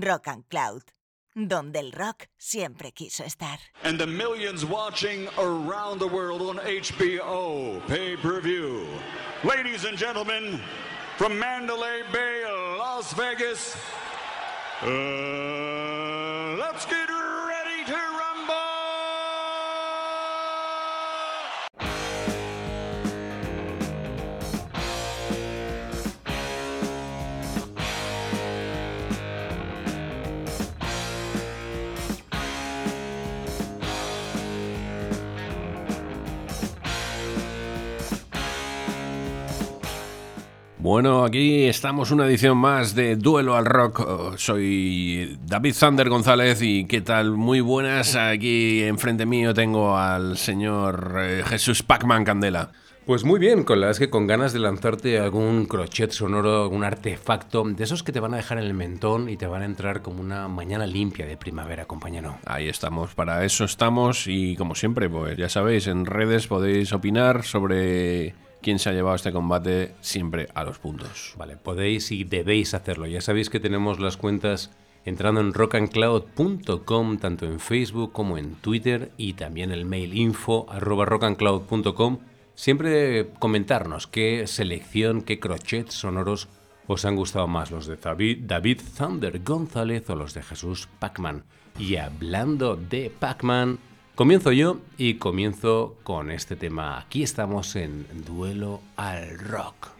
Rock and Cloud, donde el rock siempre quiso estar. And the millions watching around the world on HBO pay per view. Ladies and gentlemen, from Mandalay Bay, Las Vegas, uh, Bueno, aquí estamos una edición más de Duelo al Rock. Oh, Soy David Zander González y qué tal, muy buenas. Aquí enfrente mío tengo al señor eh, Jesús Pacman Candela. Pues muy bien, con la es que con ganas de lanzarte algún crochet sonoro, algún artefacto, de esos que te van a dejar en el mentón y te van a entrar como una mañana limpia de primavera, compañero. Ahí estamos, para eso estamos y como siempre, pues ya sabéis, en redes podéis opinar sobre quién se ha llevado este combate siempre a los puntos. Vale, podéis y debéis hacerlo. Ya sabéis que tenemos las cuentas entrando en rockandcloud.com, tanto en Facebook como en Twitter, y también el mail info rockandcloud.com. Siempre comentarnos qué selección, qué crochet sonoros os han gustado más, los de David, David Thunder González o los de Jesús Pacman. Y hablando de Pacman, comienzo yo y comienzo con este tema. Aquí estamos en Duelo al Rock.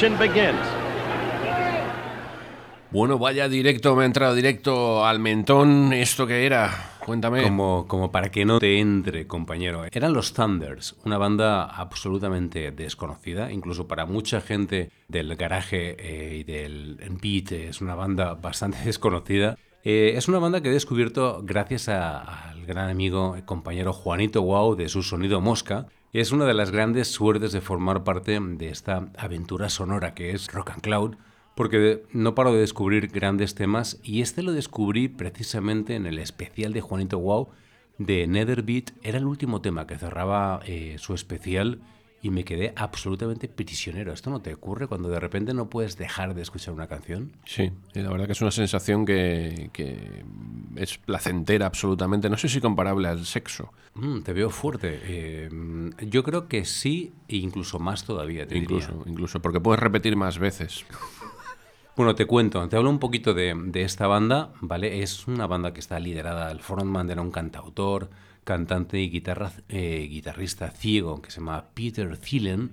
Action begins. Bueno, vaya directo, me ha entrado directo al mentón. ¿Esto qué era? Cuéntame. Como, como para que no te entre, compañero. Eran los Thunders, una banda absolutamente desconocida, incluso para mucha gente del garaje eh, y del beat, es una banda bastante desconocida. Eh, es una banda que he descubierto gracias a- al gran amigo y compañero Juanito Wow de su sonido Mosca. Es una de las grandes suertes de formar parte de esta aventura sonora que es Rock and Cloud, porque no paro de descubrir grandes temas y este lo descubrí precisamente en el especial de Juanito Wow de Netherbeat. Era el último tema que cerraba eh, su especial y me quedé absolutamente prisionero. ¿Esto no te ocurre cuando de repente no puedes dejar de escuchar una canción? Sí, la verdad que es una sensación que, que es placentera absolutamente. No sé si comparable al sexo. Mm, te veo fuerte. Eh, yo creo que sí, e incluso más todavía, te Incluso, diría. incluso, porque puedes repetir más veces. Bueno, te cuento, te hablo un poquito de, de esta banda, ¿vale? Es una banda que está liderada, el frontman era un cantautor, cantante y guitarra, eh, guitarrista ciego que se llama Peter Thielen.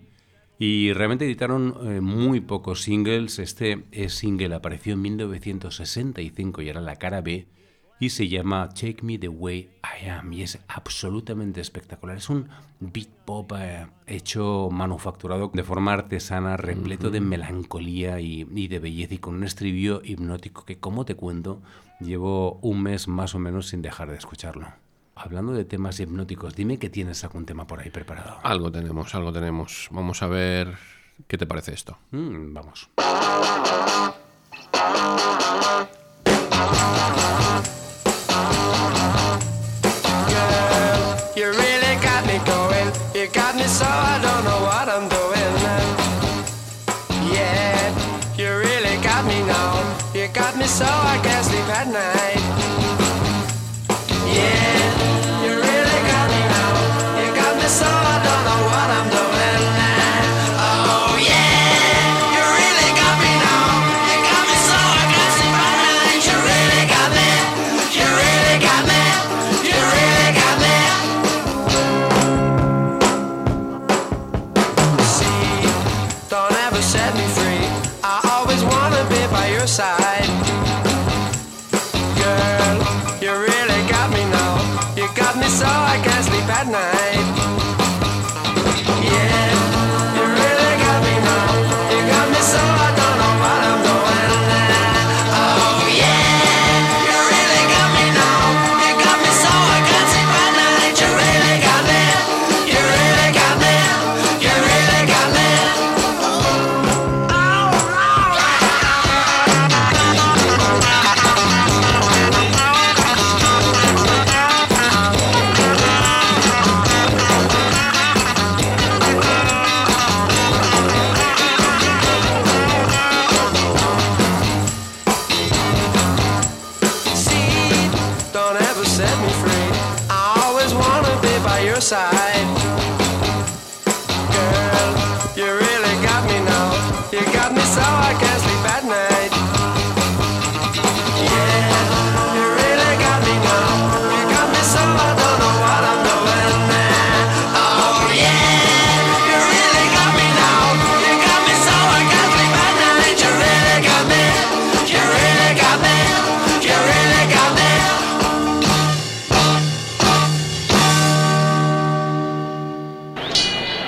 Y realmente editaron eh, muy pocos singles. Este eh, single apareció en 1965 y era la cara B. Y se llama Take Me the Way I Am. Y es absolutamente espectacular. Es un beat pop eh, hecho manufacturado de forma artesana, repleto de melancolía y, y de belleza y con un estribillo hipnótico que, como te cuento, llevo un mes más o menos sin dejar de escucharlo. Hablando de temas hipnóticos, dime que tienes algún tema por ahí preparado. Algo tenemos, algo tenemos. Vamos a ver qué te parece esto. Mm, vamos. You really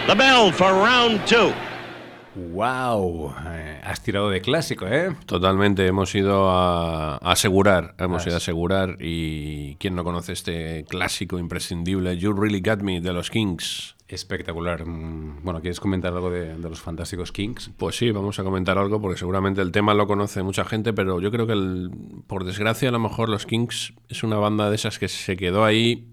The bell for round two. ¡Wow! Eh, has tirado de clásico, ¿eh? Totalmente, hemos ido a a asegurar, hemos Ah, ido a asegurar y quién no conoce este clásico imprescindible, You Really Got Me de los Kings. Espectacular. Mm, Bueno, ¿quieres comentar algo de, de los fantásticos Kings? Pues sí, vamos a comentar algo porque seguramente el tema lo conoce mucha gente, pero yo creo que el- por desgracia a lo mejor los Kings es una banda de esas que se quedó ahí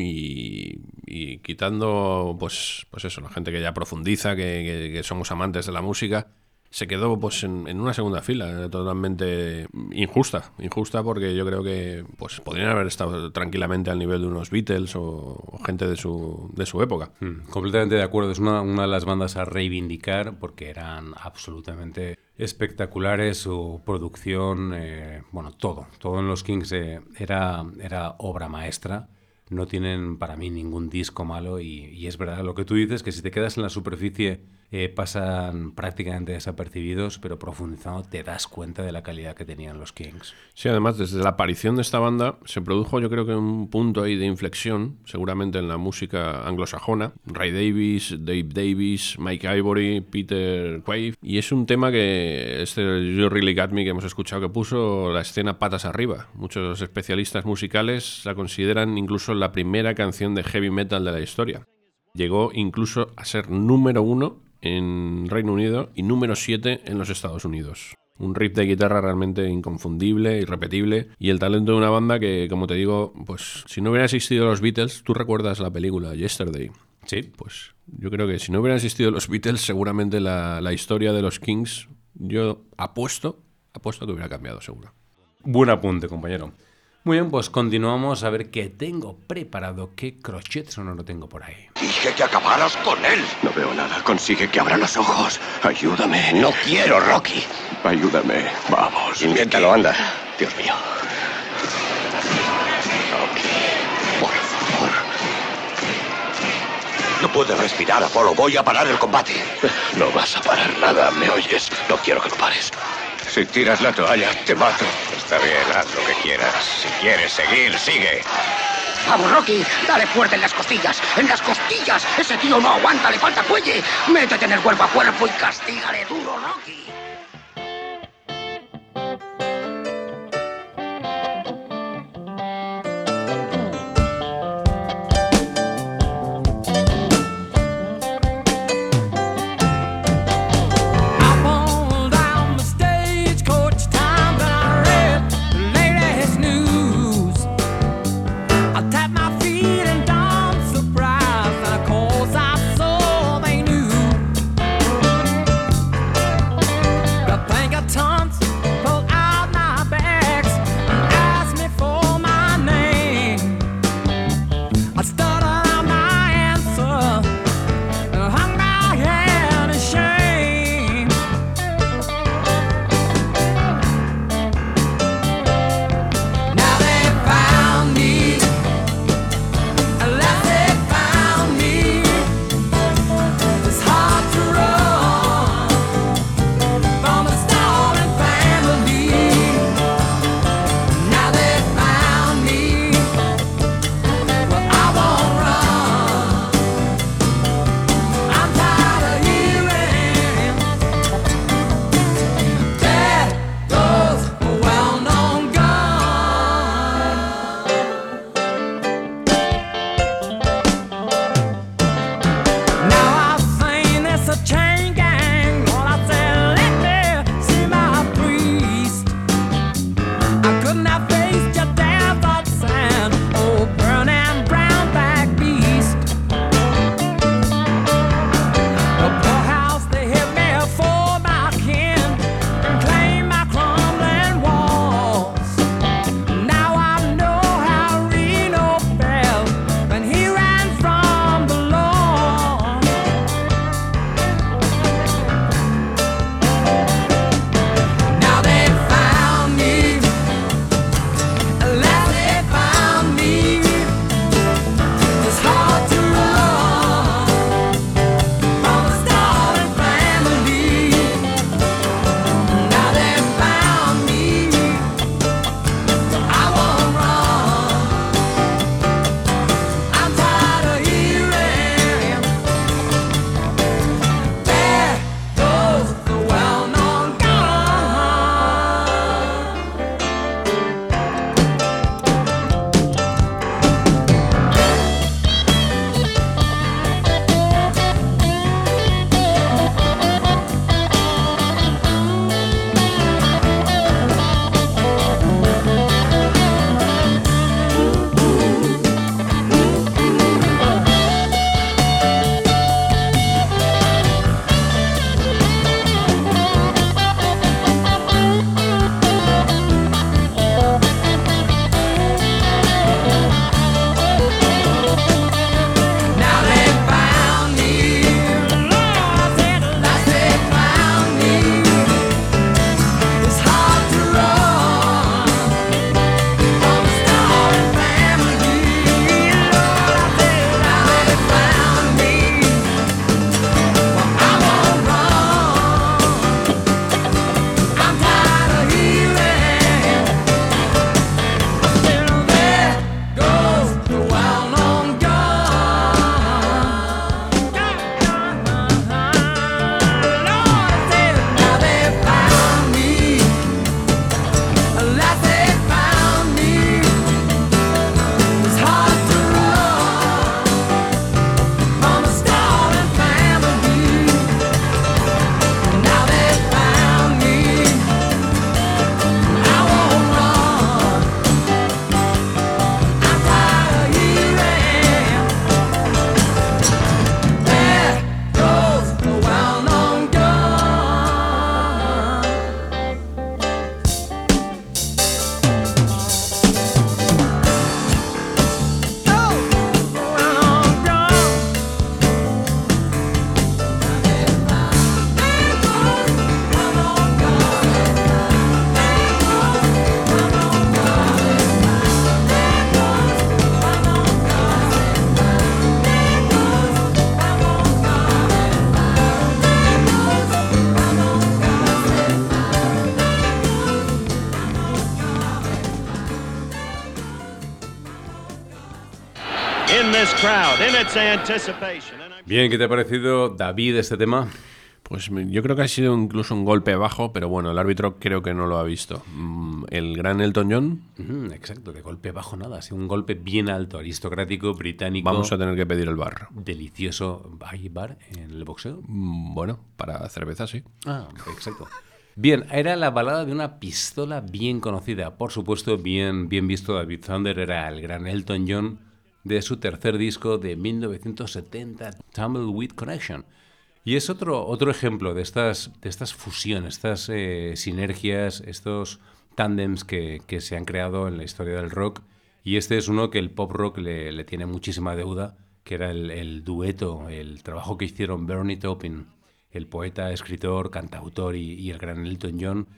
y, y quitando pues, pues eso, la gente que ya profundiza, que, que- que somos amantes de la música, se quedó pues en, en una segunda fila, totalmente injusta, injusta porque yo creo que pues podrían haber estado tranquilamente al nivel de unos Beatles o, o gente de su, de su época. Mm, completamente de acuerdo. Es una, una de las bandas a reivindicar porque eran absolutamente espectaculares. Su producción, eh, bueno, todo. Todo en los Kings eh, era, era obra maestra. No tienen para mí ningún disco malo y, y es verdad lo que tú dices, que si te quedas en la superficie eh, pasan prácticamente desapercibidos, pero profundizando te das cuenta de la calidad que tenían los Kings. Sí, además, desde la aparición de esta banda se produjo yo creo que un punto ahí de inflexión, seguramente en la música anglosajona. Ray Davis, Dave Davis, Mike Ivory, Peter Quaife. Y es un tema que este You Really Got Me que hemos escuchado que puso la escena patas arriba. Muchos especialistas musicales la consideran incluso la primera canción de heavy metal de la historia. Llegó incluso a ser número uno en Reino Unido y número 7 en los Estados Unidos. Un riff de guitarra realmente inconfundible, irrepetible y el talento de una banda que, como te digo, pues si no hubiera existido los Beatles, tú recuerdas la película Yesterday. Sí. Pues yo creo que si no hubieran existido los Beatles, seguramente la, la historia de los Kings, yo apuesto, apuesto que hubiera cambiado, seguro. Buen apunte, compañero. Muy bien, pues continuamos a ver qué tengo preparado, qué crochet sonoro tengo por ahí. Dije que acabaras con él. No veo nada. Consigue que abra los ojos. Ayúdame. No quiero, Rocky. Ayúdame. Vamos. Inténtalo, anda. Dios mío. Rocky. Por favor. No puedes respirar, Apolo. Voy a parar el combate. No vas a parar nada, ¿me oyes? No quiero que lo pares. Si tiras la toalla, te mato. Está bien, haz lo que quieras. Si quieres seguir, sigue. Vamos, Rocky, dale fuerte en las costillas, en las costillas. Ese tío no aguanta, le falta cuelle. Métete en el cuerpo a cuerpo y castígale duro, Rocky. Bien, ¿qué te ha parecido, David, este tema? Pues yo creo que ha sido incluso un golpe bajo, pero bueno, el árbitro creo que no lo ha visto. Mm, El gran Elton John, Ujú, exacto, de golpe bajo nada, ha sido un golpe bien alto, aristocrático, británico. vamos a tener que pedir el bar. Delicioso. ¿Hay bar en el boxeo? Mm, Bueno, para cerveza sí. Ah, exacto. Bien, era la balada de una pistola bien conocida. Por supuesto, bien, bien visto David Thunder era el gran Elton John de su tercer disco de 1970, Tumbleweed Connection. Y es otro, otro ejemplo de estas, de estas fusiones, estas eh, sinergias, estos tándems que, que se han creado en la historia del rock. Y este es uno que el pop rock le, le tiene muchísima deuda, que era el, el dueto, el trabajo que hicieron Bernie Taupin, el poeta, escritor, cantautor y, y el gran Elton John.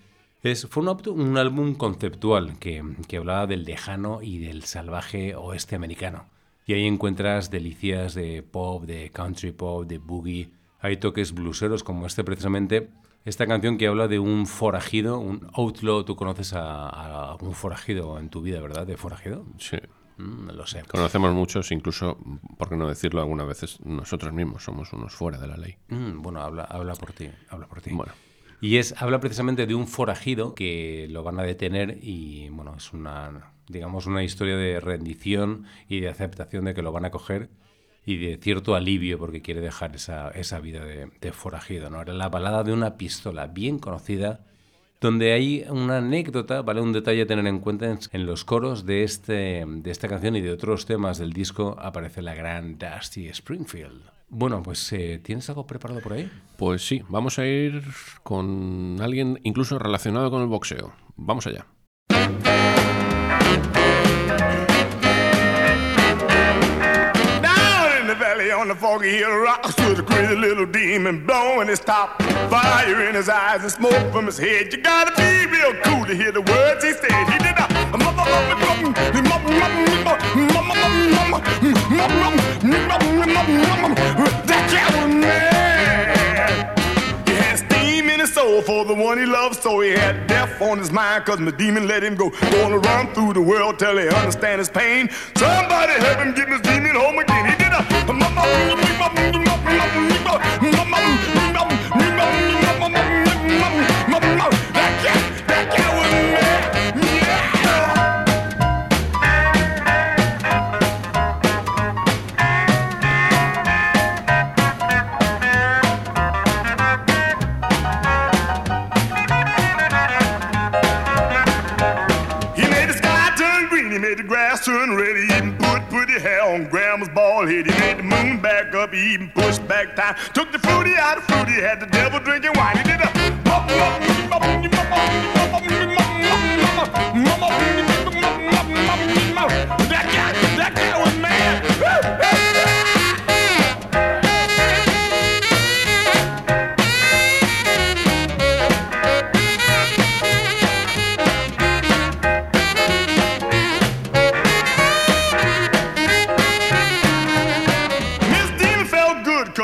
Es, fue un, un álbum conceptual que, que hablaba del lejano y del salvaje oeste americano. Y ahí encuentras delicias de pop, de country pop, de boogie. Hay toques bluseros como este precisamente. Esta canción que habla de un forajido, un outlaw. Tú conoces a, a un forajido en tu vida, ¿verdad? ¿De forajido? Sí. Mm, lo sé. Conocemos muchos, incluso, por qué no decirlo algunas veces, nosotros mismos somos unos fuera de la ley. Mm, bueno, habla, habla por ti. Habla por ti. Bueno. Y es, habla precisamente de un forajido que lo van a detener y, bueno, es una, digamos, una historia de rendición y de aceptación de que lo van a coger y de cierto alivio porque quiere dejar esa, esa vida de, forajido, ¿no? Era la balada de una pistola bien conocida donde hay una anécdota, ¿vale? Un detalle a tener en cuenta en, en los coros de, este, de esta canción y de otros temas del disco aparece la gran Dusty Springfield. Bueno, pues eh, ¿tienes algo preparado por ahí? Pues sí, vamos a ir con alguien incluso relacionado con el boxeo. Vamos allá. The on the foggy hill rock stood a crazy little demon blowing his top. Fire in his eyes and smoke from his head. You gotta be real cool to hear the words he said. He did a that in his soul for the one he loved, so he had death on his mind, cause my demon let him go. Gonna run through the world till he understand his pain. Somebody help him get his demon home again. He did a back up, even pushed back time. Took the fruity out of fruity, had the devil drinking wine. He did a that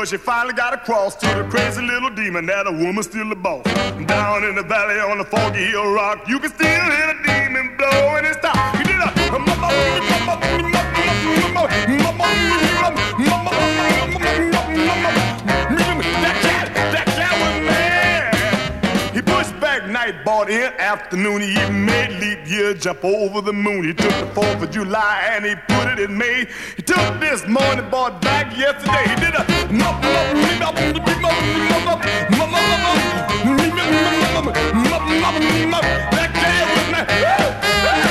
cause she finally got across to the crazy little demon that a woman still the boss. Down in the valley on the foggy hill rock, you can still hear the demon blowing his top. Did a back in afternoon. He even made leap year jump over the moon. He took the 4th of July and he put it in May. He took this morning, bought back yesterday. He did a that cat was mad.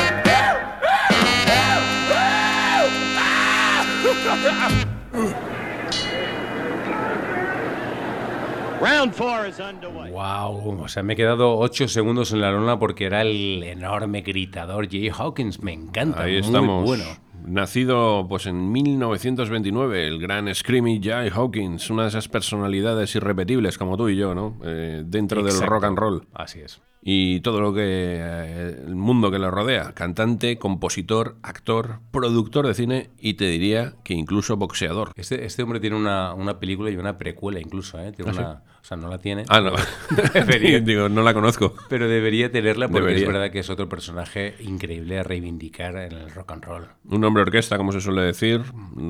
Wow, o sea, me he quedado 8 segundos en la lona porque era el enorme gritador Jay Hawkins. Me encanta, Ahí muy estamos. bueno. Nacido pues en 1929, el gran Screamy Jay Hawkins, una de esas personalidades irrepetibles como tú y yo, ¿no? Eh, dentro del rock and roll. Así es. Y todo lo que eh, el mundo que le rodea, cantante, compositor, actor, productor de cine y te diría que incluso boxeador. Este, este hombre tiene una, una película y una precuela incluso, ¿eh? Tiene ¿Ah, sí? una, o sea, no la tiene. Ah, no. Debería. Digo, no la conozco. Pero debería tenerla porque Debería. es verdad que es otro personaje increíble a reivindicar en el rock and roll. Un hombre orquesta, como se suele decir,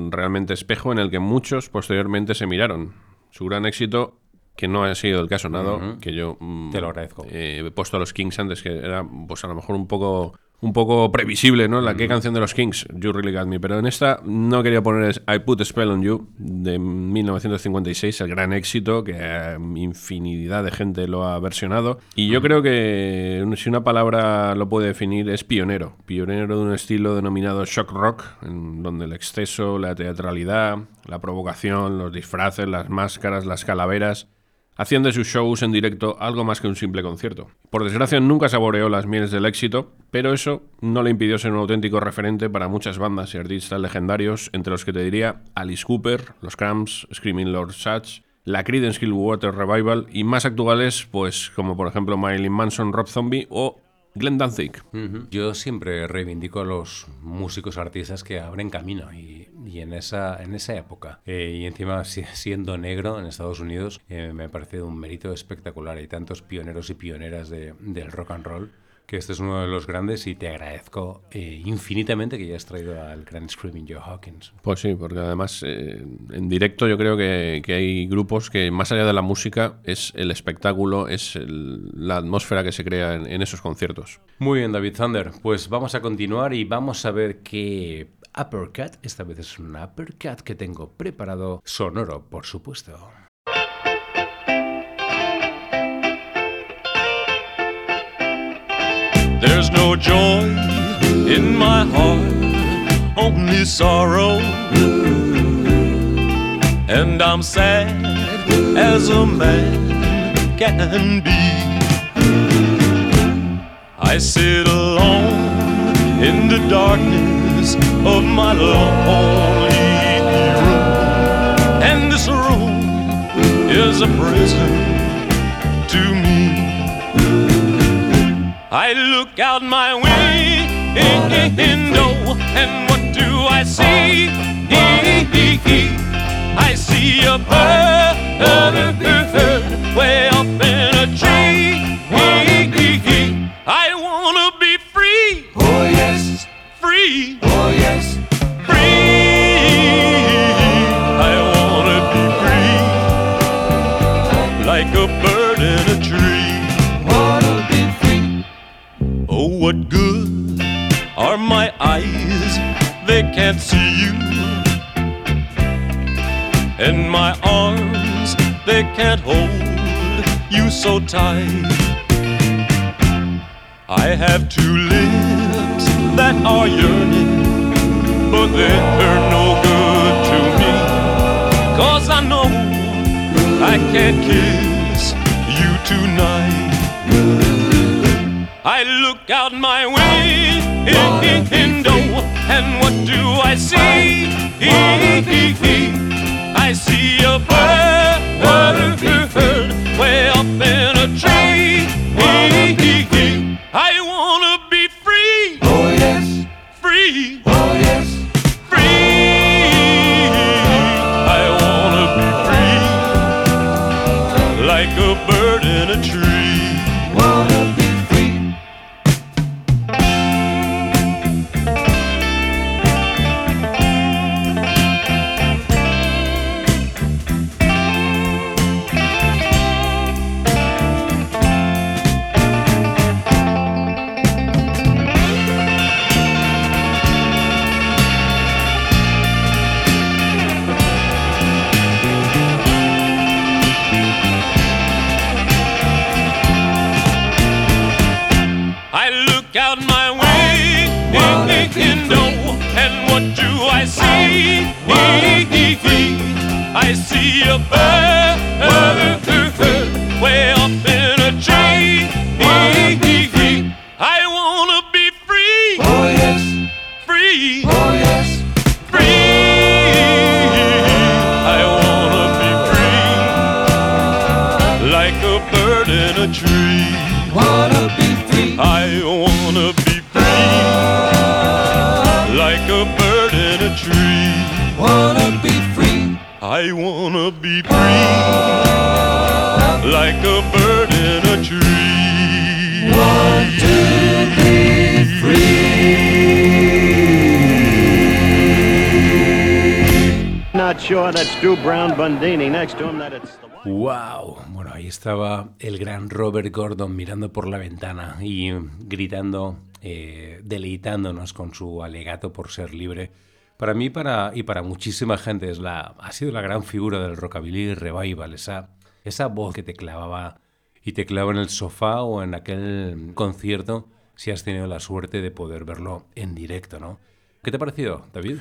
realmente espejo en el que muchos posteriormente se miraron. Su gran éxito, que no ha sido el caso nada, Ujú. que yo mm, Te lo agradezco. eh, he puesto a los Kings antes, que era pues a lo mejor un poco un poco previsible, ¿no? La qué canción de los Kings, You Really Got Me, pero en esta no quería poner I Put a Spell on You de 1956, el gran éxito que eh, infinidad de gente lo ha versionado y yo creo que si una palabra lo puede definir es pionero, pionero de un estilo denominado shock rock, en donde el exceso, la teatralidad, la provocación, los disfraces, las máscaras, las calaveras hacían de sus shows en directo algo más que un simple concierto. Por desgracia nunca saboreó las mieles del éxito, pero eso no le impidió ser un auténtico referente para muchas bandas y artistas legendarios, entre los que te diría Alice Cooper, los Cramps, Screaming Lord Sutch, la Creedence Clearwater Revival y más actuales, pues como por ejemplo Marilyn Manson, Rob Zombie o Glenn Danzig. Yo siempre reivindico a los músicos artistas que abren camino y, y en, esa, en esa época, eh, y encima si- siendo negro en Estados Unidos, eh, me parece un mérito espectacular. Hay tantos pioneros y pioneras de- del rock and roll que este es uno de los grandes y te agradezco eh, infinitamente que hayas traído al gran Screaming Joe Hawkins. Pues sí, porque además eh, en directo yo creo que, que hay grupos que más allá de la música es el espectáculo, es el- la atmósfera que se crea en, en esos conciertos. Muy bien, David Thunder. Pues vamos a continuar y vamos a ver qué uppercut, esta vez es un uppercut que tengo preparado, sonoro, por supuesto. There's no joy in my heart, only sorrow. And I'm sad as a man can be. I sit alone in the darkness of my lonely room. And this room is a prison I look out my window, and what do I see? I see a bird way up They can't see you. In my arms, they can't hold you so tight. I have two lips that are yearning, but they're no good to me. Cause I know I can't kiss you tonight. I look out my window, and see? Look out my window, and what do I see? I see a bird way bird in a tree. Be Not sure that's Drew Brown Bundini. Next to him, that it's ¡Wow! Bueno, ahí estaba el gran Robert Gordon mirando por la ventana y gritando, eh, deleitándonos con su alegato por ser libre. Para mí para, y para muchísima gente es la, ha sido la gran figura del rockabilly revival, esa, esa voz que te clavaba y te clava en el sofá o en aquel concierto si has tenido la suerte de poder verlo en directo, ¿no? ¿Qué te ha parecido, David?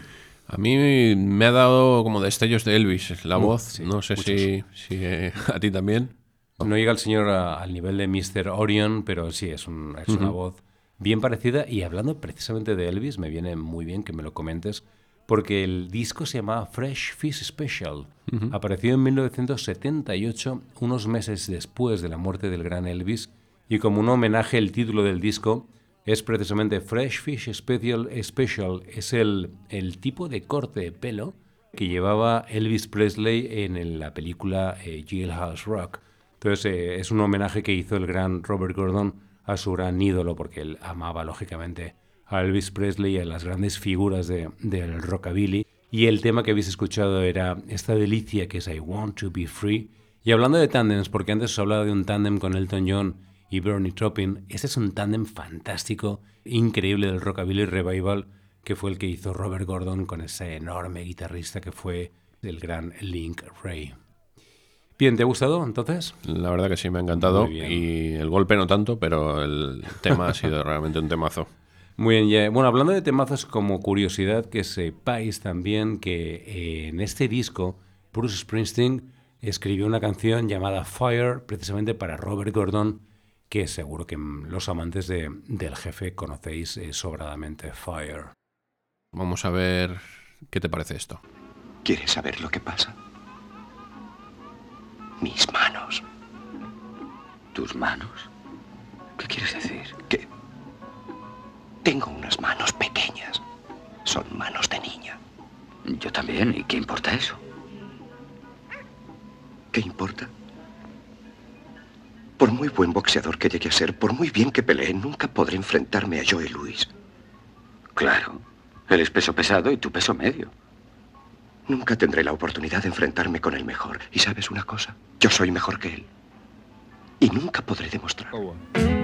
A mí me ha dado como destellos de Elvis la Mm, voz. sí, no sé muchos. si, si, eh, a ti también. No llega el señor a- al nivel de Mr. Orion, pero sí, es, un- es una Ujú. voz bien parecida. Y hablando precisamente de Elvis, me viene muy bien que me lo comentes, porque el disco se llamaba Fresh Fish Special. Apareció en 1978, unos meses después de la muerte del gran Elvis, y como un homenaje el título del disco es precisamente Fresh Fish Special. Special es el, el tipo de corte de pelo que llevaba Elvis Presley en la película eh, Jailhouse Rock. Entonces eh, es un homenaje que hizo el gran Robert Gordon a su gran ídolo, porque él amaba lógicamente a Elvis Presley y a las grandes figuras de- del rockabilly. Y el tema que habéis escuchado era esta delicia que es I Want to Be Free. Y hablando de tandems, porque antes os hablaba de un tándem con Elton John y Bernie Taupin, ese es un tándem fantástico, increíble del rockabilly revival, que fue el que hizo Robert Gordon con ese enorme guitarrista que fue el gran Link Ray. Bien, ¿te ha gustado entonces? La verdad que sí, me ha encantado. Y el golpe no tanto, pero el tema ha sido realmente un temazo. Muy bien, ya- bueno, hablando de temazos como curiosidad, que sepáis también que eh, en este disco Bruce Springsteen escribió una canción llamada Fire precisamente para Robert Gordon, que seguro que los amantes de- del jefe conocéis eh, sobradamente Fire. Vamos a ver qué te parece esto. ¿Quieres saber lo que pasa? Mis manos. ¿Tus manos? ¿Qué quieres decir? Que tengo unas manos pequeñas. Son manos de niña. Yo también. ¿Y qué importa eso? ¿Qué importa? Por muy buen boxeador que llegue a ser, por muy bien que pelee, nunca podré enfrentarme a Joey Luis. Claro. Él es peso pesado y tú peso medio. Nunca tendré la oportunidad de enfrentarme con el mejor. ¿Y sabes una cosa? Yo soy mejor que él. Y nunca podré demostrarlo. Now,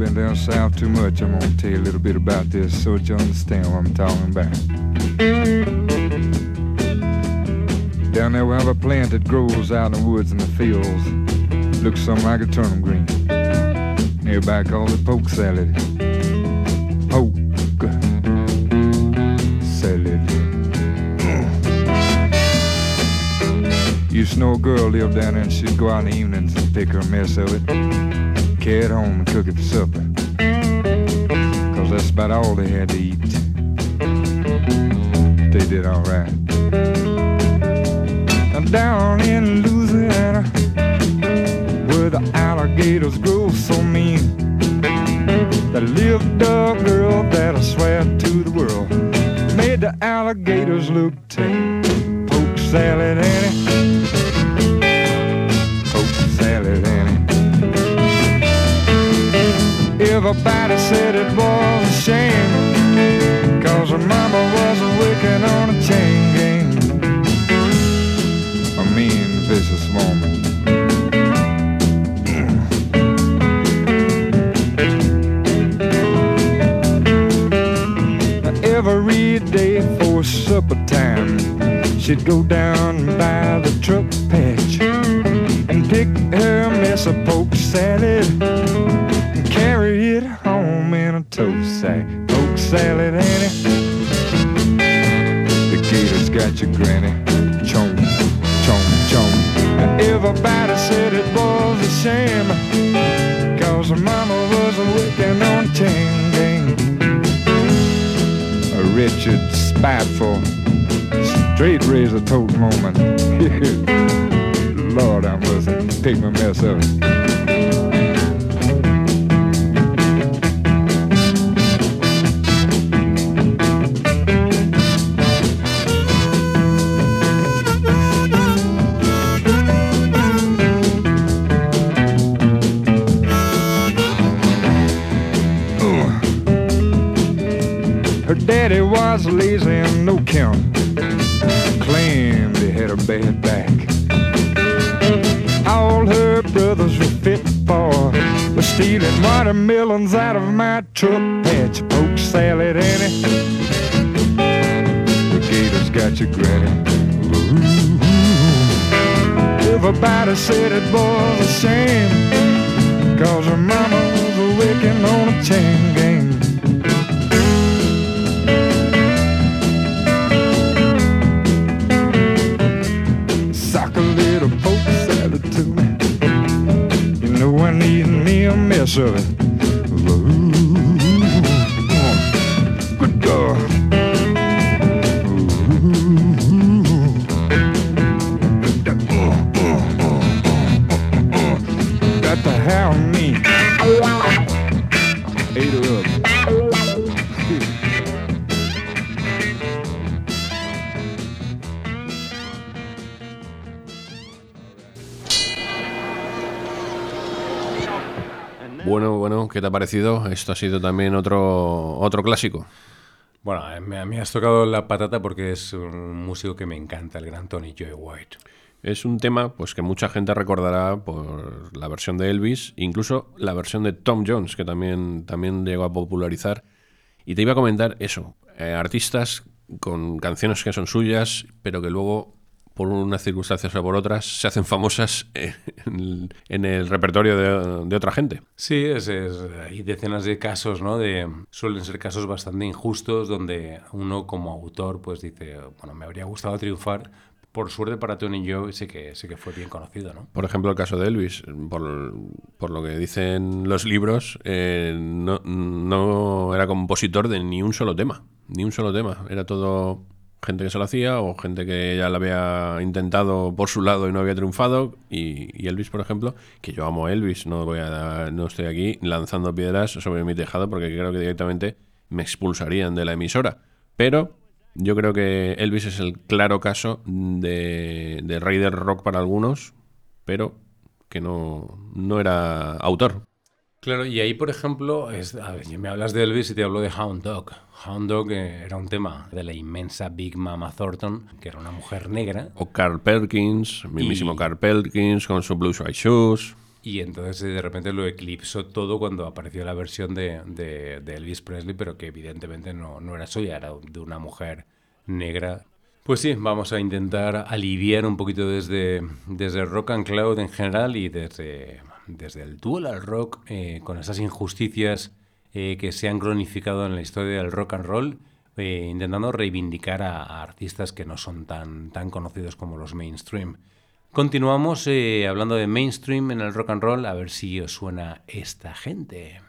of been down south too much. I'm gonna tell you a little bit about this so that you understand what I'm talking about. Down there we have a plant that grows out in the woods and the fields. Looks something like a turnip green. Everybody calls it poke salad. Poke salad. Used to know a girl lived down there and she'd go out in the evenings and pick her a mess of it carry home and cook it for supper. Cause that's about all they had to eat. They did alright. Down in Louisiana, where the alligators grow so mean, there lived a girl that I swear to the world made the alligators look tame. Poke salad, Annie. Everybody said it was a shame. Cause her mama was a wicked on a chain gang. A mean, vicious woman. Every day for supper time She'd go down said it was Bueno, bueno, ¿qué te ha parecido? Esto ha sido también otro, otro clásico. Bueno, a mí, has tocado la patata porque es un músico que me encanta, el gran Tony Joy White. Es un tema pues que mucha gente recordará por la versión de Elvis, incluso la versión de Tom Jones, que también, también llegó a popularizar. Y te iba a comentar eso, eh, artistas con canciones que son suyas, pero que luego, por unas circunstancias o por otras, se hacen famosas en, en el repertorio de, de otra gente. Sí, es, es- hay decenas de casos, ¿no? De, suelen ser casos bastante injustos donde uno como autor pues dice, bueno, me habría gustado triunfar. Por suerte para Tony Joe sí que, sí que fue bien conocido, ¿no? Por ejemplo, el caso de Elvis, por, por lo que dicen los libros, eh, no, no era compositor de ni un solo tema, ni un solo tema. Era todo gente que se lo hacía o gente que ya lo había intentado por su lado y no había triunfado. Y, Elvis, por ejemplo, que yo amo a Elvis, no, voy a, no estoy aquí lanzando piedras sobre mi tejado porque creo que directamente me expulsarían de la emisora. Pero yo creo que Elvis es el claro caso de, de rey del rock para algunos, pero que no, no era autor. Claro, y ahí, por ejemplo, es, a ver, me hablas de Elvis y te hablo de Hound Dog. Hound Dog era un tema de la inmensa Big Mama Thornton, que era una mujer negra. O Carl Perkins, mismísimo Y- Carl Perkins con su Blue Suede Shoes. Y entonces de repente lo eclipsó todo cuando apareció la versión de, de- de Elvis Presley, pero que evidentemente no, no era suya, era de una mujer negra. Pues sí, vamos a intentar aliviar un poquito desde, desde Rock and Cloud en general y desde, desde el dual al rock eh, con esas injusticias eh, que se han cronificado en la historia del rock and roll, eh, intentando reivindicar a, artistas que no son tan, tan conocidos como los mainstream. Continuamos eh, hablando de mainstream en el rock and roll, a ver si os suena esta gente.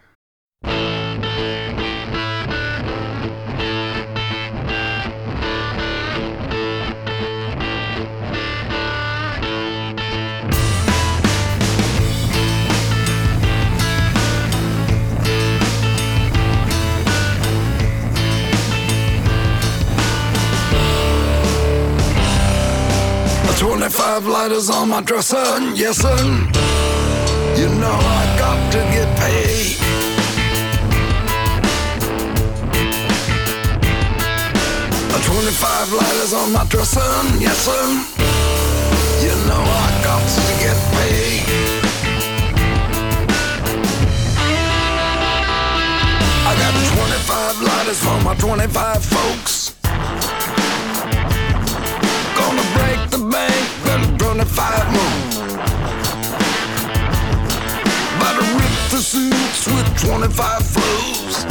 Twenty-five lighters on my dresser, yes sir. You know I got to get paid. Twenty-five lighters on my dresser, yes sir. You know I got to get paid. I got twenty-five lighters for my twenty-five folks. Gonna break the bank, then 25 more. About to rip the suits with 25 flows.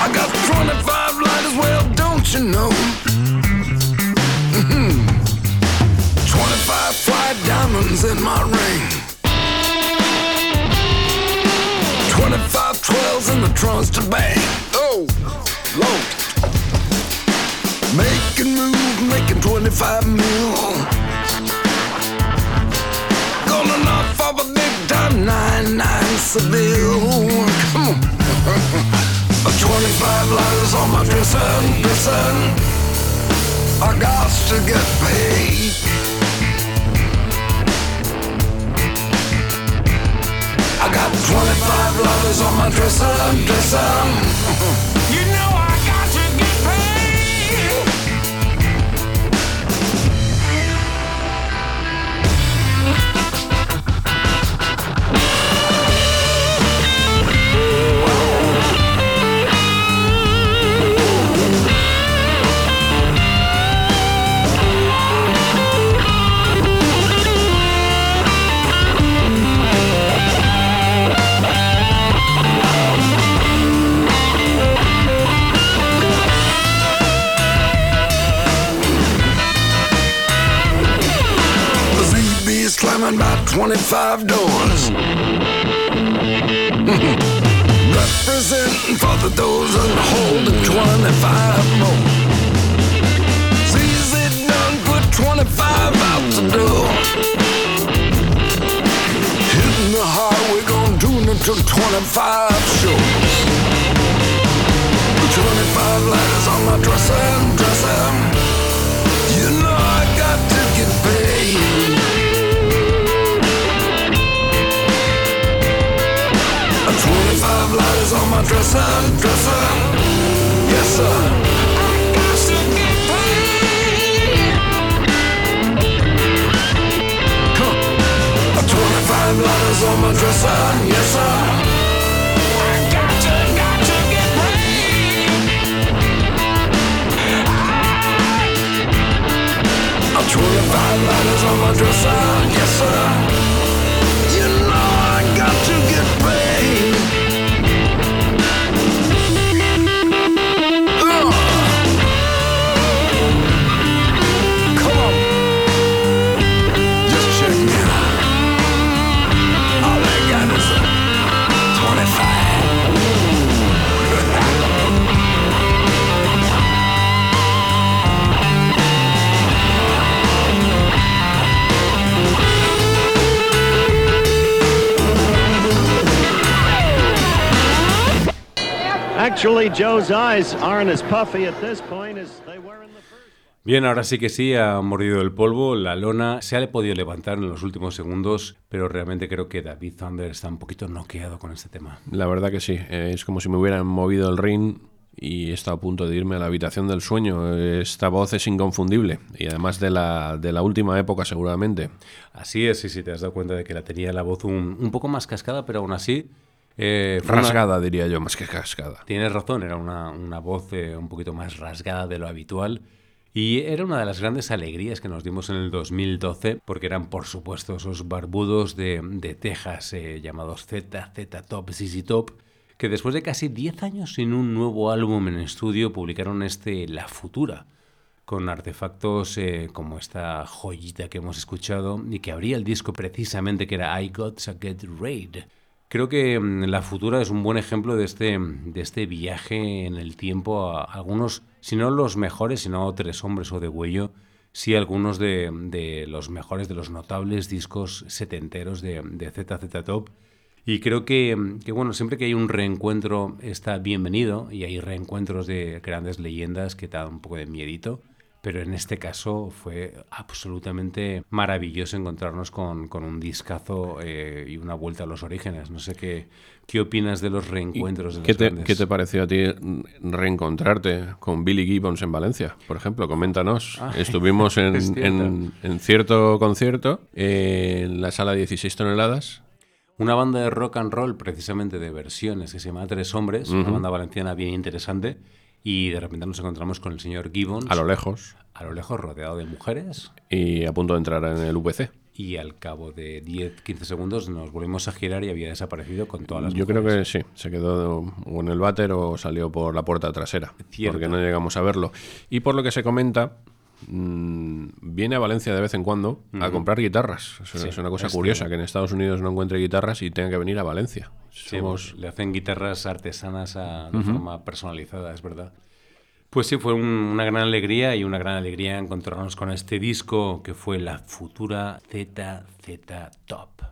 I got 25 lighters, well, don't you know? Mhm. 25 fly diamonds in my ring. the trunks to bang. Oh, Lord. Making moves, making 25 mil. Gonna knock off a big time 99 Seville. Come on. 25 lighters on my dresser, dresser. I got to get paid. I got 25 lighters on my dresser, dresser. 25 doors. Representing for the dozen, holding 25 more. ZZ done put 25 out the door. Hitting the highway, gonna tune it to 25 shows. 25 letters on my dresser, dresser. Lighters on my dresser, dresser. Yes, sir. I got to get paid. Come on. A 25 lighters on my dresser, yes, sir. I got to, got to get paid. A 25 lighters on my dresser, yes sir. Actually, Joe's eyes aren't as puffy at this point as they were in the first. Bien, ahora sí que sí, ha mordido el polvo, la lona se ha podido levantar en los últimos segundos, pero realmente creo que David Thunder está un poquito noqueado con este tema. La verdad que sí, eh, es como si me hubieran movido el ring y he estado a punto de irme a la habitación del sueño. Esta voz es inconfundible y además de la, de la última época seguramente. Así es, sí, sí, te has dado cuenta de que la tenía la voz un, un poco más cascada, pero aún así... eh, una- Rasgada diría yo, más que cascada. Tienes razón, era una, una voz eh, un poquito más rasgada de lo habitual. Y era una de las grandes alegrías que nos dimos en el 2012, porque eran, por supuesto, esos barbudos de, de Texas eh, llamados Z, Z Top, ZZ Top, que después de casi 10 años sin un nuevo álbum en estudio publicaron este La Futura, con artefactos eh, como esta joyita que hemos escuchado y que abría el disco precisamente que era I Got to Get Raid. Creo que mm, La Futura es un buen ejemplo de este, de este viaje en el tiempo a algunos, si no los mejores, si no Tres Hombres o de Huello, sí algunos de, de los mejores, de los notables discos setenteros de, de ZZ Top. Y creo que, mm, que, bueno, siempre que hay un reencuentro está bienvenido y hay reencuentros de grandes leyendas que te dan un poco de miedito. Pero en este caso fue absolutamente maravilloso encontrarnos con, con un discazo eh, y una vuelta a los orígenes. No sé qué, qué opinas de los reencuentros de ¿Qué los te, grandes. qué te pareció a ti reencontrarte con Billy Gibbons en Valencia? Por ejemplo, coméntanos. Ah, Estuvimos en, es en- en cierto concierto eh, en la sala 16 toneladas. Una banda de rock and roll, precisamente de versiones, que se llama Tres Hombres, una banda valenciana bien interesante. Y de repente nos encontramos con el señor Gibbons. A lo lejos. A lo lejos, rodeado de mujeres. Y a punto de entrar en el VC. Y al cabo de 10-15 segundos nos volvimos a girar y había desaparecido con todas las Yo creo que sí, se quedó o en el váter o salió por la puerta trasera, Cierto. porque no llegamos a verlo. Y por lo que se comenta, mm, viene a Valencia de vez en cuando a comprar guitarras. Es, Sí, es una cosa es curiosa que en Estados Unidos no encuentre guitarras y tenga que venir a Valencia. Sí, Somos- le hacen guitarras artesanas a- de forma personalizada, es verdad. Pues sí, fue un- una gran alegría y una gran alegría encontrarnos con este disco que fue la futura ZZ Top.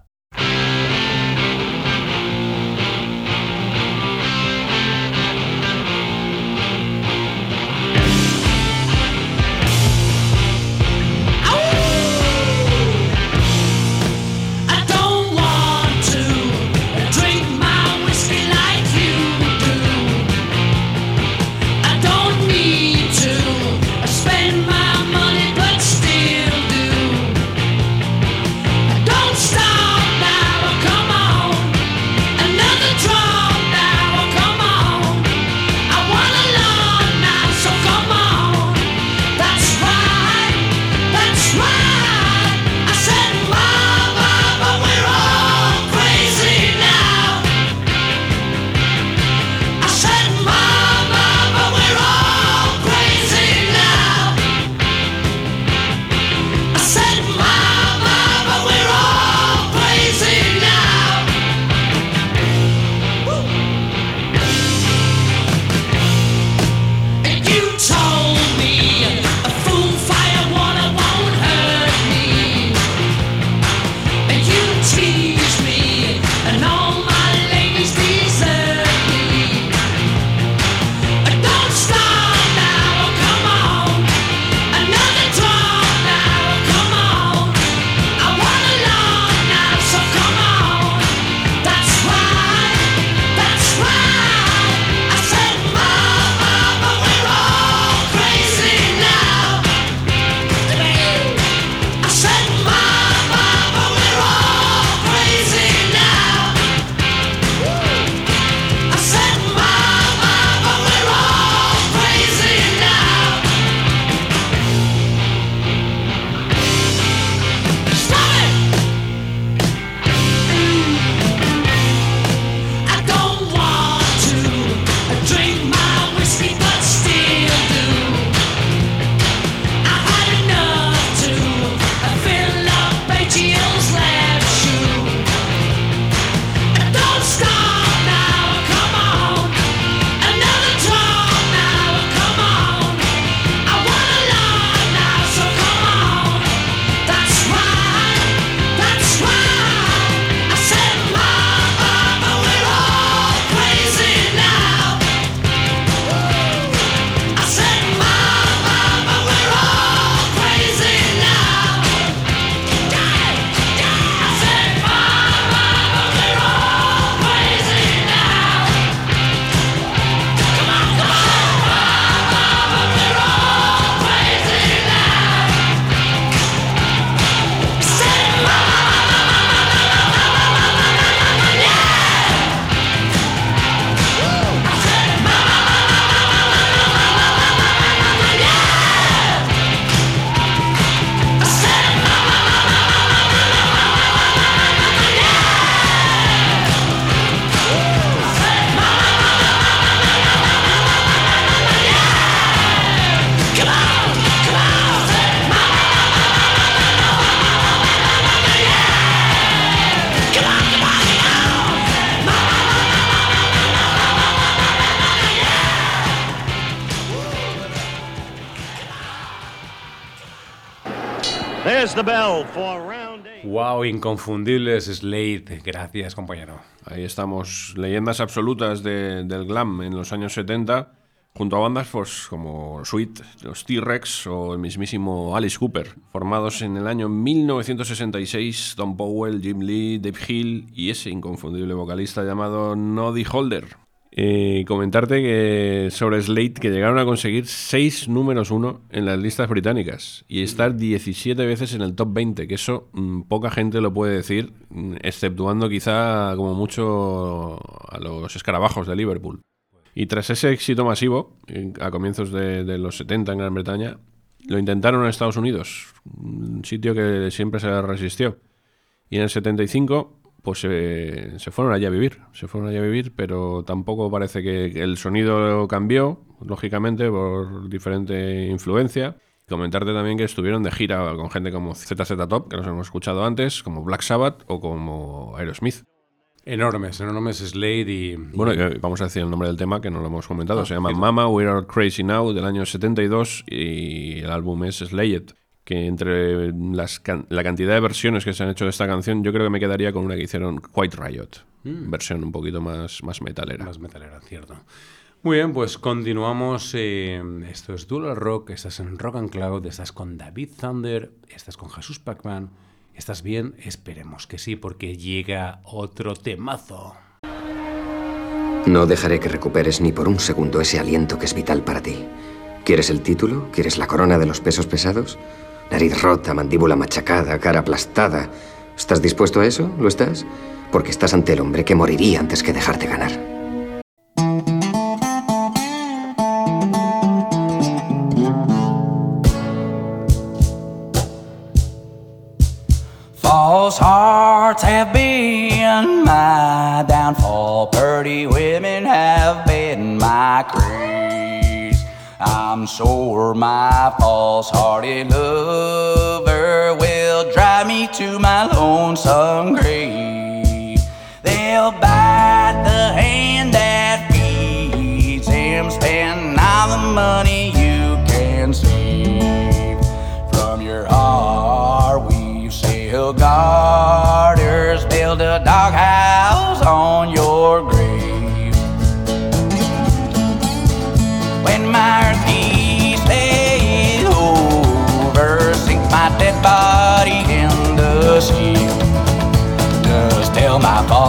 The bell for round eight. Wow, inconfundibles Slade. Gracias, compañero. Ahí estamos, leyendas absolutas de- del glam en los años 70, junto a bandas pues, como Sweet, los T-Rex o el mismísimo Alice Cooper, formados en el año 1966, Don Powell, Jim Lee, Dave Hill y ese inconfundible vocalista llamado Noddy Holder. Eh, comentarte que sobre Slade que llegaron a conseguir 6 números 1 en las listas británicas y estar 17 veces en el top 20, que eso mm, poca gente lo puede decir, mm, exceptuando quizá como mucho a los escarabajos de Liverpool. Y tras ese éxito masivo, a comienzos de, de los 70 en Gran Bretaña, lo intentaron en Estados Unidos, un sitio que siempre se resistió. Y en el 75, pues eh, se fueron allá a vivir, se fueron allá a vivir, pero tampoco parece que, el sonido cambió, lógicamente, por diferente influencia. Comentarte también que estuvieron de gira con gente como ZZ Top, que nos hemos escuchado antes, como Black Sabbath o como Aerosmith. Enormes, enormes Slade y... Bueno, vamos a decir el nombre del tema que no lo hemos comentado. Ah, Se llama. Mama, We Are Crazy Now del año 72 y el álbum es Slay It. Que entre las can- la cantidad de versiones que se han hecho de esta canción, yo creo que me quedaría con una que hicieron White Riot. Mm. Versión un poquito más, más metalera. Más metalera, cierto. Muy bien, pues continuamos. eh, esto es Dual Rock, estás en Rock and Cloud, estás con David Thunder, estás con Jesús Pacman. ¿Estás bien? Esperemos que sí, porque llega otro temazo. No dejaré que recuperes ni por un segundo ese aliento que es vital para ti. ¿Quieres el título? ¿Quieres la corona de los pesos pesados? Nariz rota, mandíbula machacada, cara aplastada. ¿Estás dispuesto a eso? ¿Lo estás? Porque estás ante el hombre que moriría antes que dejarte ganar. False hearts have been my downfall. Pretty women have been my craze. I'm sure my false hearted lover will drive me to my lonesome grave. They'll bite the hand that feeds him, spend all the money you can save from your heart. We've sailed garters, build a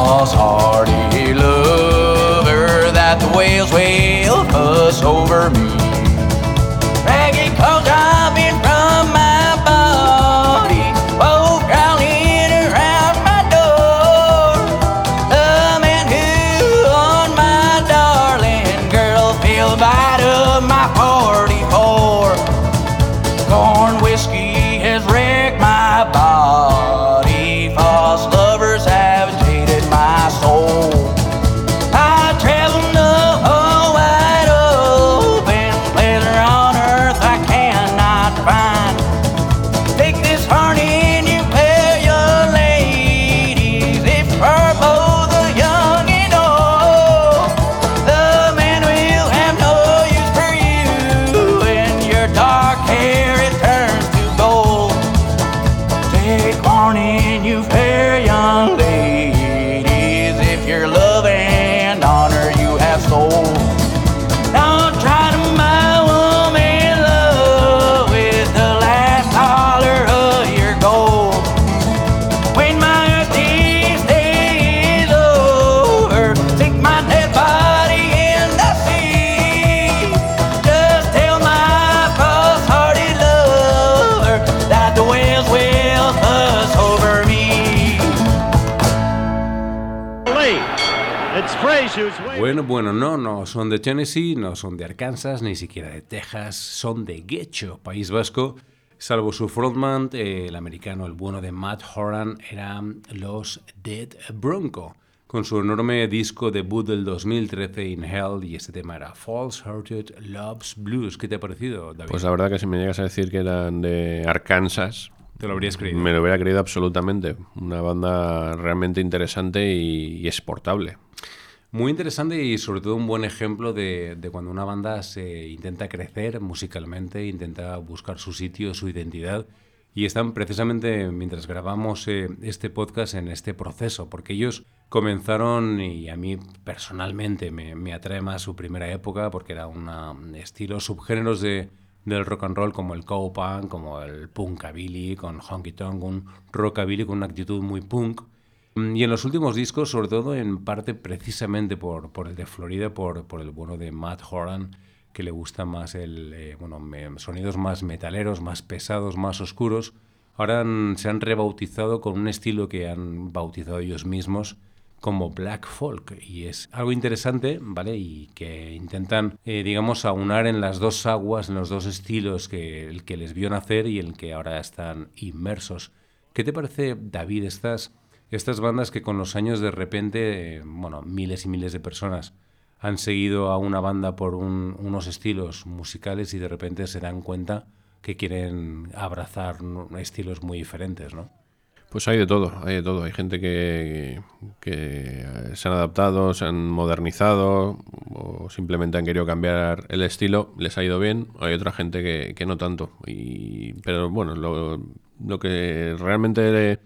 false hearted lover that the whales will fuss over me. Son de Tennessee, no son de Arkansas, ni siquiera de Texas, son de Guecho, País Vasco. Salvo su frontman, el americano, el bueno de Matt Horan, eran los Dead Bronco, con su enorme disco debut del 2013, In Hell, y este tema era False Hearted Loves Blues. ¿Qué te ha parecido, David? Pues la verdad que si me llegas a decir que eran de Arkansas, Te lo habrías creído. me lo hubiera creído absolutamente. Una banda realmente interesante y, y exportable. Muy interesante y sobre todo un buen ejemplo de, de cuando una banda se intenta crecer musicalmente, intenta buscar su sitio, su identidad. Y están precisamente mientras grabamos eh, este podcast en este proceso, porque ellos comenzaron, y a mí personalmente me, me atrae más su primera época, porque era una, estilo, subgéneros de, del rock and roll como el cowpunk, como el punkabilly, con honky tonk, un rockabilly con una actitud muy punk. Mm, Y en los últimos discos, sobre todo en parte precisamente por, por el de Florida, por, por el bueno de Matt Horan, que le gusta más el, eh, bueno, sonidos más metaleros, más pesados, más oscuros. Ahora se han rebautizado con un estilo que han bautizado ellos mismos como Black Folk. Y es algo interesante, ¿vale? Y que intentan, eh, digamos, aunar en las dos aguas, en los dos estilos que el que les vio nacer y el que ahora están inmersos. ¿Qué te parece, David, estas, estas bandas que con los años de repente, bueno, miles y miles de personas han seguido a una banda por un- unos estilos musicales y de repente se dan cuenta que quieren abrazar estilos muy diferentes, ¿no? Pues hay de todo, hay de todo. Hay gente que, se han adaptado, se han modernizado o simplemente han querido cambiar el estilo, les ha ido bien. Hay otra gente que, no tanto. Y, pero bueno, lo que realmente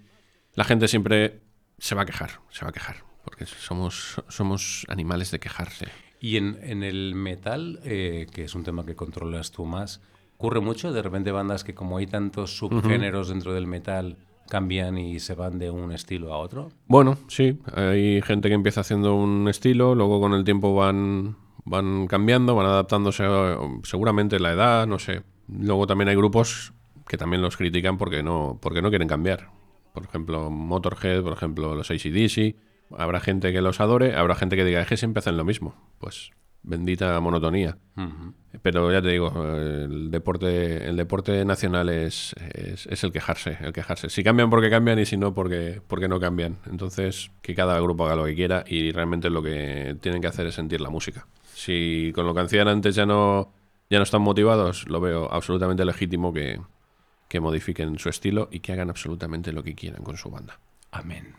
la gente siempre se va a quejar, se va a quejar, porque somos, somos animales de quejarse. Y en, en el metal, eh, que es un tema que controlas tú más, ¿ocurre mucho? De repente bandas que como hay tantos subgéneros dentro del metal, cambian y se van de un estilo a otro. Bueno, sí, hay gente que empieza haciendo un estilo, luego con el tiempo van, van cambiando, van adaptándose a, seguramente la edad, no sé. Luego también hay grupos que también los critican porque no, porque no quieren cambiar. Por ejemplo, Motorhead, por ejemplo, los ACDC. Habrá gente que los adore, habrá gente que diga, es que siempre hacen lo mismo. Pues bendita monotonía. Pero ya te digo, el deporte, el deporte nacional es, es, es el quejarse, el quejarse. Si cambian porque cambian y si no porque, porque no cambian. Entonces, que cada grupo haga lo que quiera y realmente lo que tienen que hacer es sentir la música. Si con lo que hacían antes ya no, ya no están motivados, lo veo absolutamente legítimo que, que modifiquen su estilo y que hagan absolutamente lo que quieran con su banda. Amén.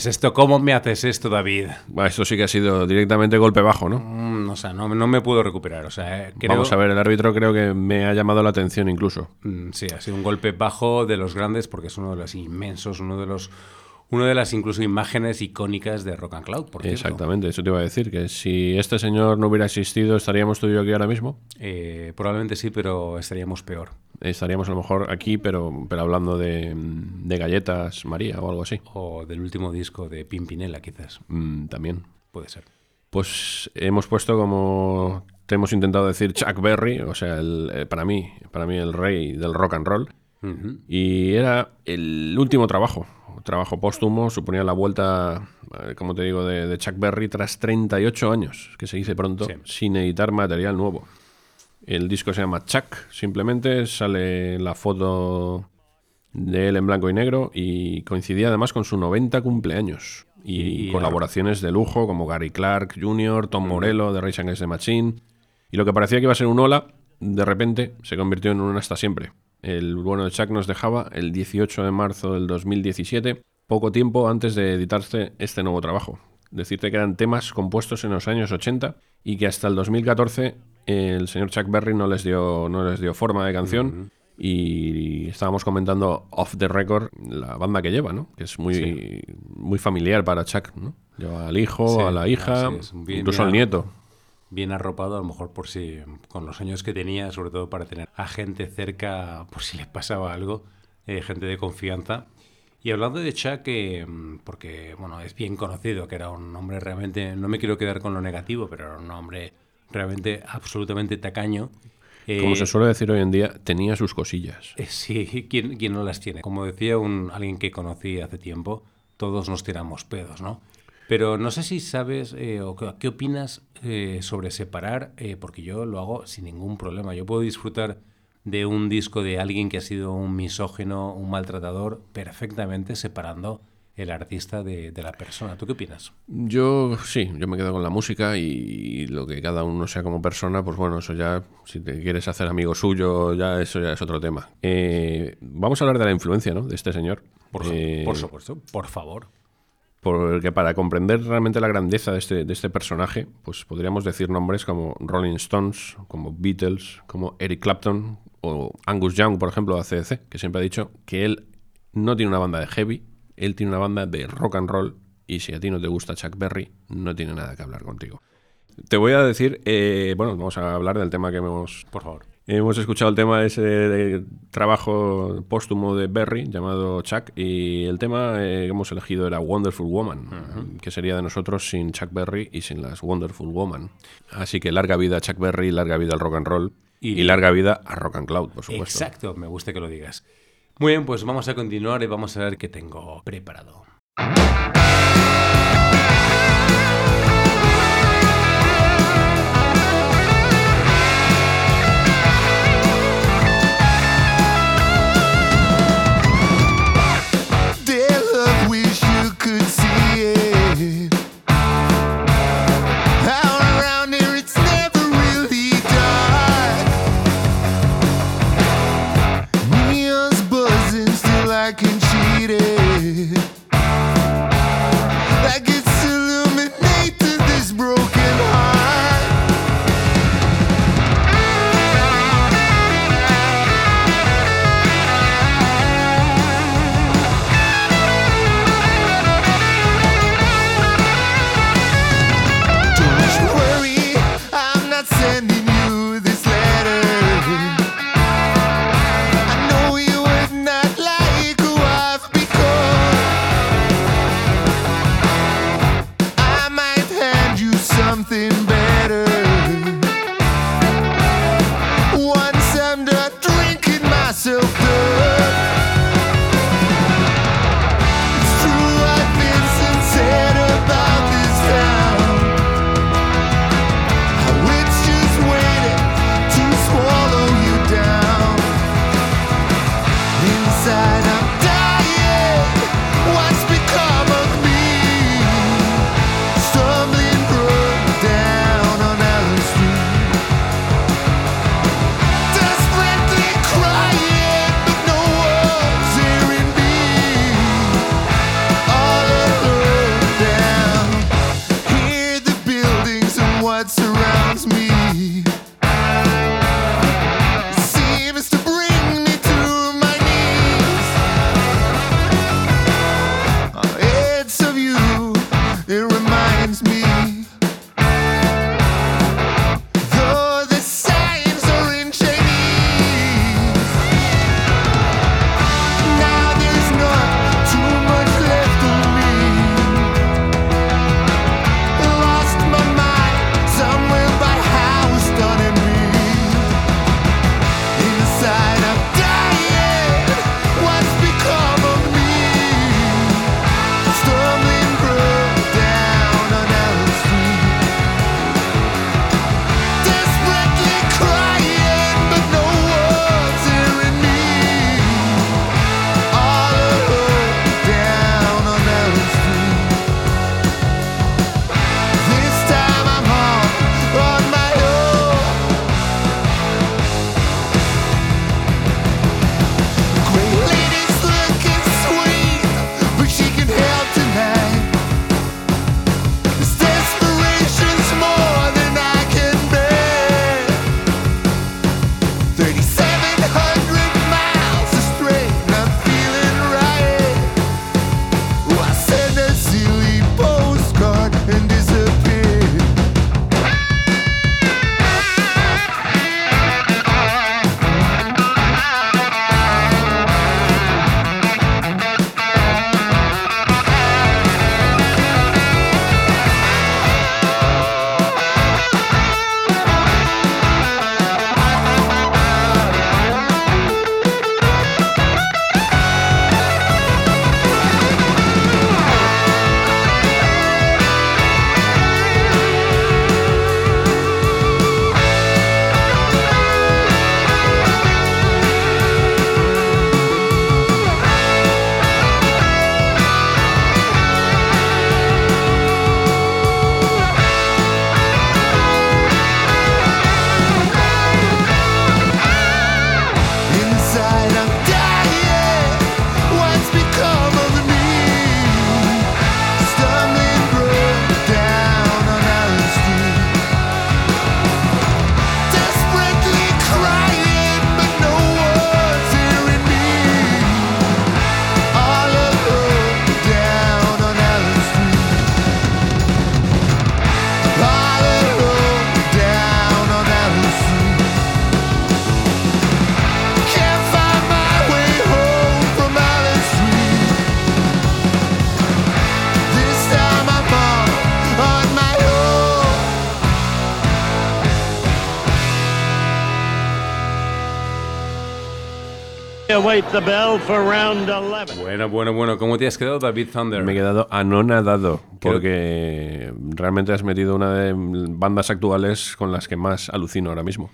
Haces esto? ¿Cómo me haces esto, David? Bah, esto sí que ha sido directamente golpe bajo, ¿no? Mm, o sea, no, no me puedo recuperar. O sea, eh, creo- Vamos a ver, el árbitro creo que me ha llamado la atención incluso. Mm, Sí, ha sido un golpe bajo de los grandes porque es uno de los inmensos, uno de los una de las incluso imágenes icónicas de Rock and Cloud, por cierto. Exactamente, eso te iba a decir, que si este señor no hubiera existido, ¿estaríamos tú y yo aquí ahora mismo? Eh, probablemente sí, pero estaríamos peor. Estaríamos a lo mejor aquí, pero, pero hablando de, de galletas María o algo así. O del último disco de Pimpinela, quizás. Mm, también. Puede ser. Pues hemos puesto como te hemos intentado decir Chuck Berry, o sea, el, eh, para mí, para mí el rey del rock and roll. Y era el último trabajo, trabajo póstumo, suponía la vuelta, eh, como te digo, de, de Chuck Berry tras 38 años, que se dice pronto, sin editar material nuevo. El disco se llama Chuck, simplemente sale la foto de él en blanco y negro y coincidía además con su 90 cumpleaños. Y, Y- colaboraciones de lujo como Gary Clark Jr., Tom Morello de Rage Against the Machine. Y lo que parecía que iba a ser un hola, de repente se convirtió en un hasta siempre. El bueno de Chuck nos dejaba el 18 de marzo del 2017, poco tiempo antes de editarse este nuevo trabajo. Decirte que eran temas compuestos en los años 80 y que hasta el 2014 el señor Chuck Berry no les dio, no les dio forma de canción. Y estábamos comentando off the record la banda que lleva, ¿no? Que es muy, muy familiar para Chuck, ¿no? Lleva al hijo, Sí, a la hija, bien- incluso al nieto. Bien arropado, a lo mejor por si, con los años que tenía, sobre todo para tener a gente cerca por si le pasaba algo, eh, gente de confianza. Y hablando de Chuck, eh, porque bueno, es bien conocido que era un hombre realmente, no me quiero quedar con lo negativo, pero era un hombre realmente absolutamente tacaño. Como Eh, se suele decir hoy en día, tenía sus cosillas. Sí, ¿quién, quién no las tiene? Como decía un, alguien que conocí hace tiempo, todos nos tiramos pedos, ¿no? Pero no sé si sabes eh, o qué, qué opinas eh, sobre separar, eh, porque yo lo hago sin ningún problema. Yo puedo disfrutar de un disco de alguien que ha sido un misógino, un maltratador, perfectamente separando el artista de, de la persona. ¿Tú qué opinas? Yo sí, yo me quedo con la música y lo que cada uno sea como persona, pues bueno, eso ya, si te quieres hacer amigo suyo, ya eso ya es otro tema. Eh, vamos a hablar de la influencia, ¿no? De este señor. Eh, por supuesto, por favor. Porque para comprender realmente la grandeza de este, de este personaje, pues podríamos decir nombres como Rolling Stones, como Beatles, como Eric Clapton o Angus Young, por ejemplo, de ACDC, que siempre ha dicho que él no tiene una banda de heavy, él tiene una banda de rock and roll y si a ti no te gusta Chuck Berry, no tiene nada que hablar contigo. Te voy a decir, eh, bueno, vamos a hablar del tema que hemos... Por favor. Hemos escuchado el tema de ese de trabajo póstumo de Berry llamado Chuck y el tema eh, que hemos elegido era Wonderful Woman, que sería de nosotros sin Chuck Berry y sin las Wonderful Woman. Así que larga vida a Chuck Berry, larga vida al rock and roll y, Y- larga vida a Rock and Cloud, por supuesto. Exacto, me gusta que lo digas. Muy bien, pues vamos a continuar y vamos a ver qué tengo preparado. Bueno, bueno, bueno. ¿Cómo te has quedado, David Thunder? Me he quedado anonadado porque realmente has metido una de bandas actuales con las que más alucino ahora mismo.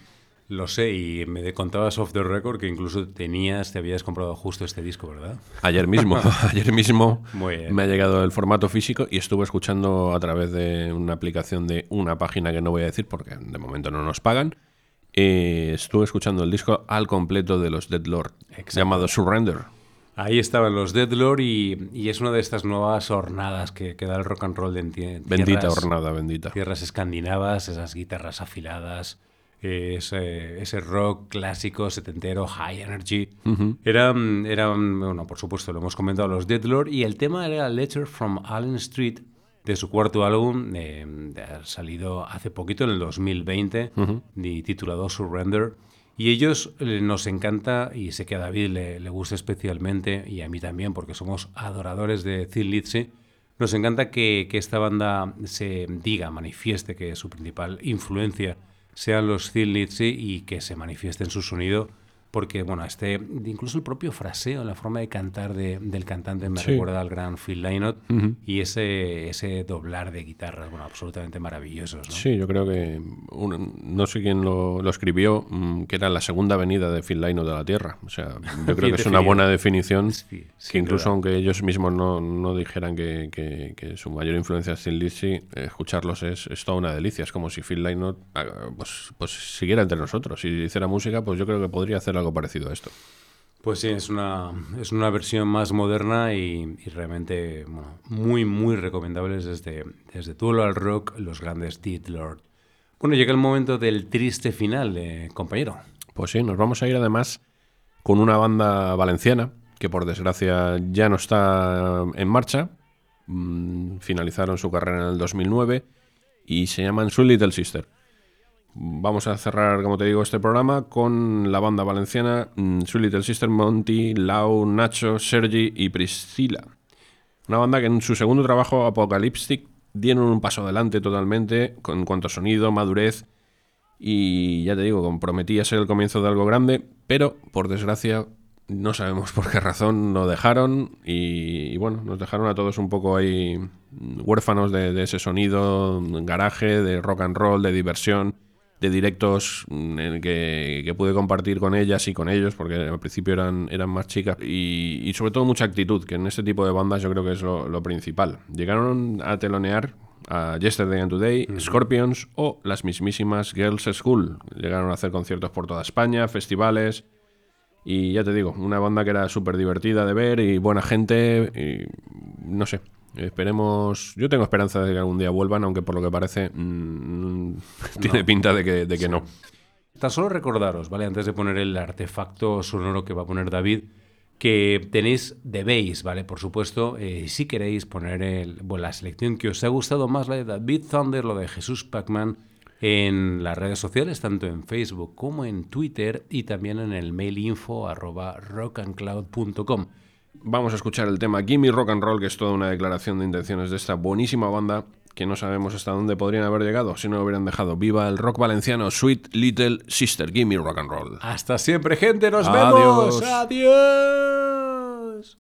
Lo sé, y me contabas off the record que incluso tenías, te habías comprado justo este disco, ¿verdad? Ayer mismo, ayer mismo me ha llegado el formato físico y estuve escuchando a través de una aplicación de una página que no voy a decir porque de momento no nos pagan. Eh, estuve escuchando el disco al completo de los Dead Lord, llamado Surrender. Ahí estaban los Deadlord y, y es una de estas nuevas hornadas que, que da el rock and roll Bendita tierras- hornada, bendita. Tierras escandinavas, esas guitarras afiladas, eh, ese, ese rock clásico, setentero, high energy. Ujú. Eran, eran, bueno, por supuesto, lo hemos comentado, los Deadlord y el tema era Letter from Allen Street de su cuarto álbum, eh, salido hace poquito, en el 2020, Ujú. y titulado Surrender. Y ellos eh, nos encanta, y sé que a David le, le gusta especialmente, y a mí también, porque somos adoradores de Thin Lizzy, nos encanta que, que esta banda se diga, manifieste que su principal influencia sean los Thin Lizzy y que se manifieste en su sonido, porque, bueno, este, incluso el propio fraseo, la forma de cantar de- del cantante me Sí. recuerda al gran Phil Lynott, Ujú. y ese, ese doblar de guitarras, bueno, absolutamente maravillosos, ¿no? Sí, yo creo que un- no sé quién lo, lo escribió, mm, que era la segunda venida de Phil Lynott de la Tierra. O sea, yo creo que es una buena definición, Sí, que sin incluso duda. aunque ellos mismos no, no dijeran que, que- que su mayor influencia es Thin Lizzy, escucharlos es, es toda una delicia. Es como si Phil Lynott ah, pues, pues siguiera entre nosotros. Si hiciera música, pues yo creo que podría hacer algo parecido a esto. Pues sí, es una, es una versión más moderna y, y realmente bueno, muy, muy recomendables desde, desde Duelo al Rock, los grandes Dead Lord. Bueno, llega el momento del triste final, eh, compañero. Pues sí, nos vamos a ir además con una banda valenciana que por desgracia ya no está en marcha. Mm, Finalizaron su carrera en el 2009 y se llaman Sweet Little Sister. Vamos a cerrar, como te digo, este programa con la banda valenciana mm, Sweet Little Sister, Monty, Lau, Nacho, Sergi y Priscila. Una banda que en su segundo trabajo, Apocalyptic, dieron un paso adelante totalmente en cuanto a sonido, madurez y ya te digo, comprometía ser el comienzo de algo grande, pero por desgracia no sabemos por qué razón lo dejaron y, y bueno, nos dejaron a todos un poco ahí mm, huérfanos de, de ese sonido, garaje, de rock and roll, de diversión, de directos mm, en que, que pude compartir con ellas y con ellos, porque al principio eran, eran más chicas, y, y sobre todo mucha actitud, que en este tipo de bandas yo creo que es lo, lo principal. Llegaron a telonear a Yesterday and Today, Scorpions o las mismísimas Girls School. Llegaron a hacer conciertos por toda España, festivales. Y ya te digo, una banda que era súper divertida de ver y buena gente. Y no sé, esperemos. Yo tengo esperanza de que algún día vuelvan, aunque por lo que parece mm, tiene pinta de que, de que no. Tan solo recordaros, ¿vale? Antes de poner el artefacto sonoro que va a poner David, que tenéis, debéis, ¿vale? Por supuesto, eh, si queréis poner el- bueno, la selección que os ha gustado más, la de David Thunder, lo de Jesús Pacman, en las redes sociales, tanto en Facebook como en Twitter y también en el mail info arroba rockandcloud.com. Vamos a escuchar el tema Gimme Rock and Roll, que es toda una declaración de intenciones de esta buenísima banda que no sabemos hasta dónde podrían haber llegado si no lo hubieran dejado. Viva el rock valenciano, Sweet Little Sister, Gimme Rock and Roll. Hasta siempre, gente, nos Adiós. vemos. Adiós.